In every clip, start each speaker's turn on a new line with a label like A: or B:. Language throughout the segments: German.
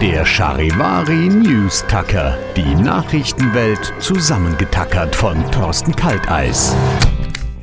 A: Der Charivari News Tacker. Die Nachrichtenwelt zusammengetackert von Thorsten Kalteis.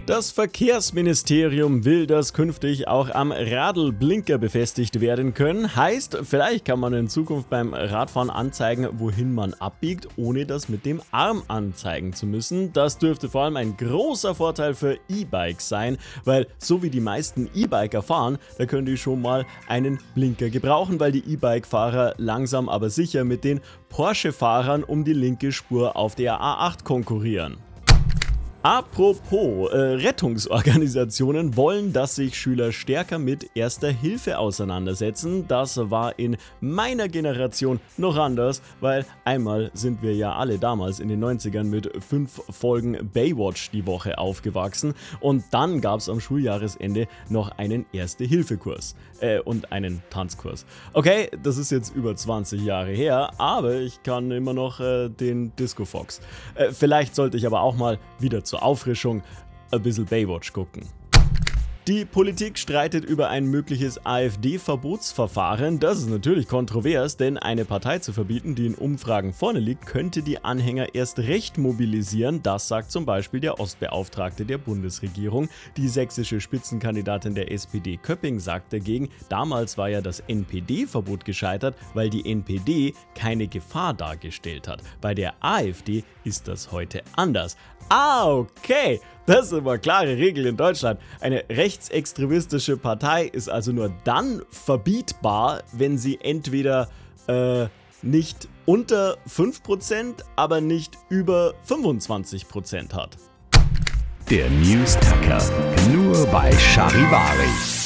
B: Das Verkehrsministerium will, dass künftig auch am Radlblinker befestigt werden können. Heißt, vielleicht kann man in Zukunft beim Radfahren anzeigen, wohin man abbiegt, ohne das mit dem Arm anzeigen zu müssen. Das dürfte vor allem ein großer Vorteil für E-Bikes sein, weil so wie die meisten E-Biker fahren, da können die schon mal einen Blinker gebrauchen, weil die E-Bike-Fahrer langsam aber sicher mit den Porsche-Fahrern um die linke Spur auf der A8 konkurrieren. Apropos, äh, Rettungsorganisationen wollen, dass sich Schüler stärker mit Erster Hilfe auseinandersetzen. Das war in meiner Generation noch anders, weil einmal sind wir ja alle damals in den 90ern mit fünf Folgen Baywatch die Woche aufgewachsen und dann gab es am Schuljahresende noch einen Erste-Hilfe-Kurs äh, und einen Tanzkurs. Okay, das ist jetzt über 20 Jahre her, aber ich kann immer noch äh, den Disco Fox. Äh, vielleicht sollte ich aber auch mal wieder zur Auffrischung ein bisschen Baywatch gucken. Die Politik streitet über ein mögliches AfD-Verbotsverfahren. Das ist natürlich kontrovers, denn eine Partei zu verbieten, die in Umfragen vorne liegt, könnte die Anhänger erst recht mobilisieren. Das sagt zum Beispiel der Ostbeauftragte der Bundesregierung. Die sächsische Spitzenkandidatin der SPD Köpping sagt dagegen, damals war ja das NPD-Verbot gescheitert, weil die NPD keine Gefahr dargestellt hat. Bei der AfD ist das heute anders. Ah, okay. Das sind aber klare Regeln in Deutschland. Eine rechtsextremistische Partei ist also nur dann verbietbar, wenn sie entweder äh, nicht unter 5%, aber nicht über 25% hat.
A: Der News Tacker. Nur bei Charivari.